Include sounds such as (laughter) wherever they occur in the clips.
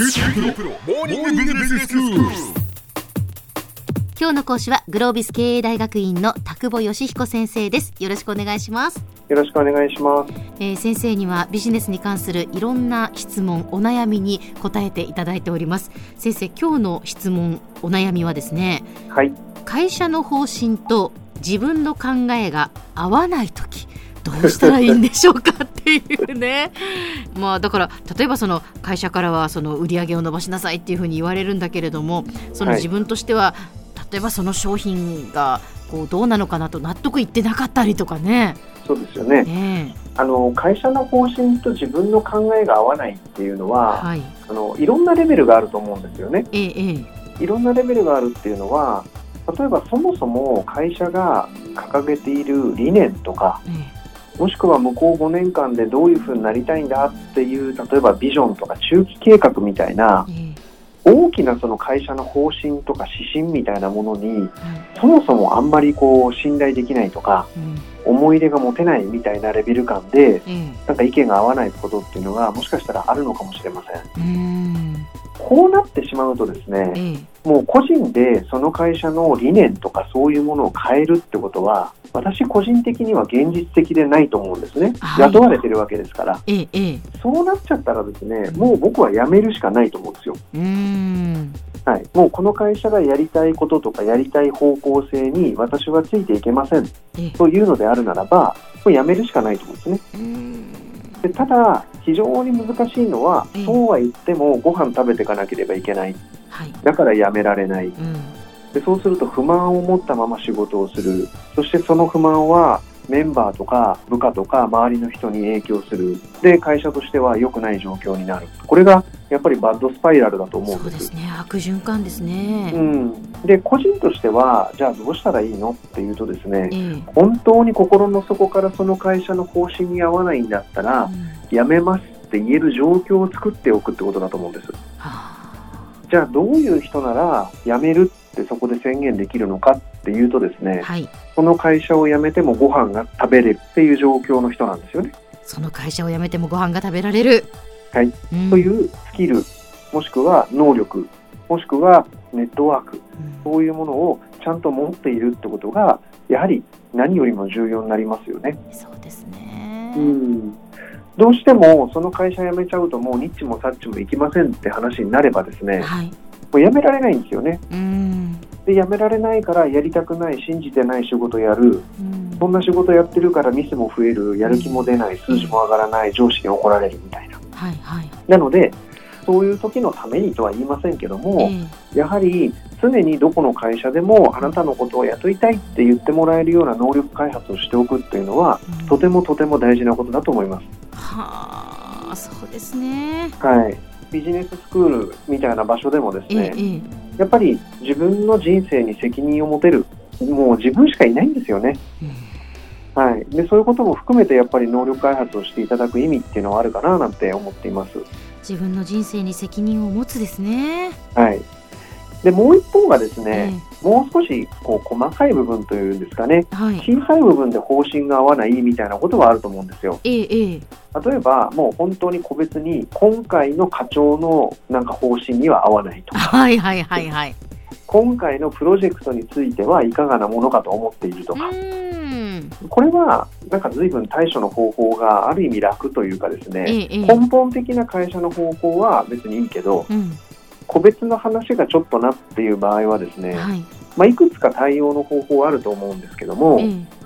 今日の講師はグロービス経営大学院の田久保義彦先生です。よろしくお願いします、よろしくお願いします。えー先生にはビジネスに関するいろんな質問お悩みに答えていただいております。先生今日の質問お悩みはですねはい。会社の方針と自分の考えが合わないときどうしたらいいんでしょうかっていうね (laughs) まあだから例えばその会社からはその売り上げを伸ばしなさいっていうふうに言われるんだけれどもそのはい自分としては、例えばその商品がこうどうなのかなと納得いってなかったりとかね。そうですよね。ねあの会社の方針と自分の考えが合わないっていうのえは、はいあのいろんなレベルがあると思うんですよね。ええええいろんなレベルがあるっていうのは、例えばそもそも会社が掲げている理念とか、えもしくは向こう5年間でどういうふうになりたいんだっていう例えばビジョンとか中期計画みたいなええ。大きなその会社の方針とか指針みたいなものにそもそもあんまりこう信頼できないとかうん。思い入れが持てないみたいなレベル感でええ。なんか意見が合わないことっていうのがもしかしたらあるのかもしれません。こうなってしまうとですね、ええ。もう個人でその会社の理念とかそういうものを変えるってことは、私個人的には現実的でないと思うんですね。はい雇われてるわけですから。ええええそうなっちゃったらですね、もう僕は辞めるしかないと思うんですよ。うーんはい。もうこの会社がやりたいこととかやりたい方向性に私はついていけませんええというのであるならば、もう辞めるしかないと思うんですね。でただ、非常に難しいのはええ、そうは言ってもご飯食べていかなければいけない。はいだから辞められない。うんでそうすると不満を持ったまま仕事をする。そしてその不満はメンバーとか部下とか周りの人に影響する。で会社としては良くない状況になる。これがやっぱりバッドスパイラルだと思うんでそうですすね。悪循環ですね、うん、で個人としてはじゃあどうしたらいいの？っていうとですねええ。本当に心の底からその会社の方針に合わないんだったらうん。辞めますって言える状況を作っておくってことだと思うんです。はじゃあどういう人なら辞めるってそこで宣言できるのかっていうとですねあはい。この会社を辞めてもご飯が食べれるっていう状況の人なんですよね。その会社を辞めてもご飯が食べられる、はい。うん、というスキル、もしくは能力、もしくはネットワーク、うん。そういうものをちゃんと持っているってことが、やはり何よりも重要になりますよね。そうですね、うんどうしてもその会社辞めちゃうともうニッチもサッチもいきませんって話になればですね、もはい、う辞められないんですよね。うん。で、辞められないからやりたくない、信じてない仕事やる、うん。そんな仕事やってるからミスも増える、やる気も出ない、数字も上がらない、上司に怒られるみたいな。はいはい。なので、そういう時のためにとは言いませんけども、えやはり常にどこの会社でもあなたのことを雇いたいって言ってもらえるような能力開発をしておくっていうのは、えうん。とてもとても大事なことだと思います。はあそうですねはい。ビジネススクールみたいな場所でもですええね、えやっぱり自分の人生に責任を持てる、もう自分しかいないんですよね。えうんはい。で、そういうことも含めてやっぱり能力開発をしていただく意味っていうのはあるかななんて思っています。自分の人生に責任を持つですねはい。で、もう一方がですえね、もう少しこう細かい部分というんですかね、えはい。小さい部分で方針が合わないみたいなことはあると思うんですよ。例えば、もう本当に個別に今回の課長のなんか方針には合わないとか、はいはいはいはい。今回のプロジェクトについてはいかがなものかと思っているとうか、これはなんか随分対処の方法がある意味楽というかですね、根本的な会社の方向は別にいいけど、うん個別の話がちょっとなっていう場合はですね、はい。まあ、いくつか対応の方法あると思うんですけども、ええ。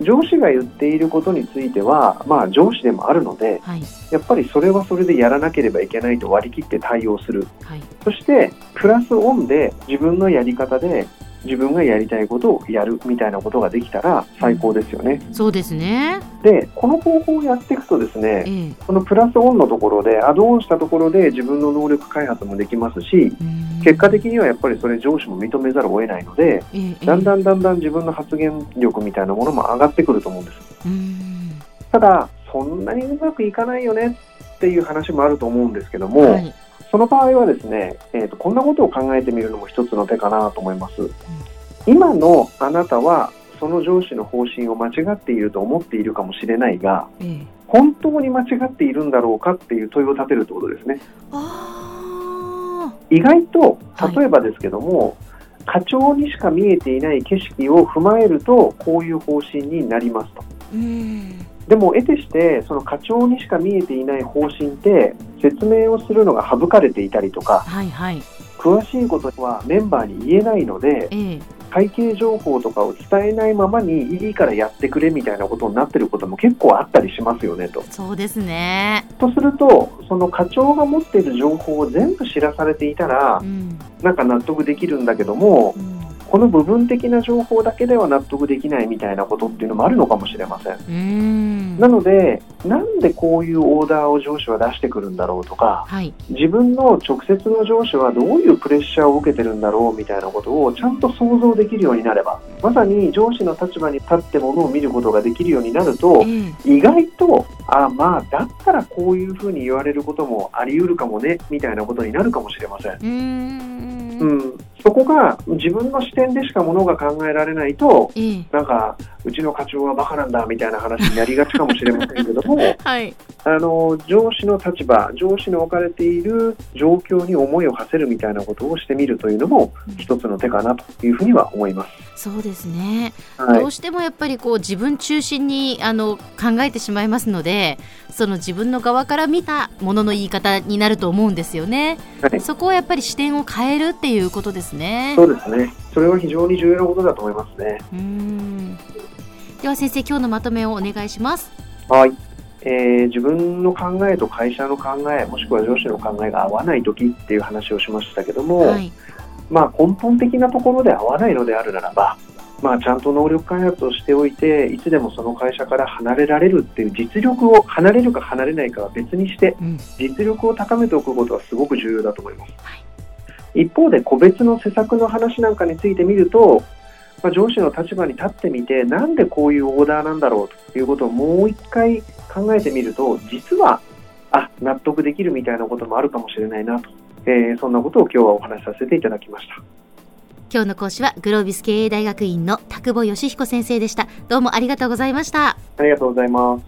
上司が言っていることについては、まあ、上司でもあるので、はい。やっぱりそれはそれでやらなければいけないと割り切って対応する。はい。そして、プラスオンで自分のやり方で自分がやりたいことをやるみたいなことができたら最高ですよね。そうですね。で、この方法をやっていくとですね、ええ。このプラスオンのところでアドオンしたところで自分の能力開発もできますし、うん。結果的にはやっぱりそれ上司も認めざるを得ないので、え。だんだんだんだん自分の発言力みたいなものも上がってくると思うんです。うん。ただ、そんなにうまくいかないよねっていう話もあると思うんですけども、はいその場合はですね、えーと、こんなことを考えてみるのも一つの手かなと思います。今のあなたは、その上司の方針を間違っていると思っているかもしれないが、ええ本当に間違っているんだろうかっていう問いを立てるってことですね。あ意外とはい例えばですけども、課長にしか見えていない景色を踏まえるとこういう方針になりますと。うんでも得てしてその課長にしか見えていない方針って説明をするのが省かれていたりとかはいはい。詳しいことはメンバーに言えないのでええ。会計情報とかを伝えないままにいいからやってくれみたいなことになってることも結構あったりしますよねと。そうですね。とするとその課長が持っている情報を全部知らされていたらうん。なんか納得できるんだけどもうんこの部分的な情報だけでは納得できないみたいなことっていうのもあるのかもしれません。うん。なので、なんでこういうオーダーを上司は出してくるんだろうとか、はい。自分の直接の上司はどういうプレッシャーを受けてるんだろうみたいなことをちゃんと想像できるようになれば、まさに上司の立場に立ってものを見ることができるようになると、ええ。意外と、あまあ、だったらこういうふうに言われることもあり得るかもね、みたいなことになるかもしれません。うん、そこが自分の視点でしかものが考えられないと、ええ。なんか、うちの課長はバカなんだみたいな話になりがちかもしれませんけども、(laughs) はい。あの上司の立場、上司の置かれている状況に思いを馳せるみたいなことをしてみるというのも一つの手かなというふうには思います。そうですね、はい。どうしてもやっぱりこう自分中心にあの考えてしまいますのでその自分の側から見たものの言い方になると思うんですよね、はい。そこはやっぱり視点を変えるっていうことですねそうですね。それは非常に重要なことだと思いますね。うーんでは先生今日のまとめをお願いしますはい。えー自分の考えと会社の考え、もしくは上司の考えが合わないときっていう話をしましたけども、はいまあ根本的なところで合わないのであるならば、まあちゃんと能力開発をしておいて、いつでもその会社から離れられるっていう実力を離れるか離れないかは別にして、うん実力を高めておくことはすごく重要だと思います。はい一方で個別の施策の話なんかについてみると、まあ、上司の立場に立ってみてなんでこういうオーダーなんだろうということをもう一回考えてみると実はあ納得できるみたいなこともあるかもしれないなと、えーそんなことを今日はお話しさせていただきました。今日の講師はグロービス経営大学院の田久保義彦先生でしたどうもありがとうございましたありがとうございます。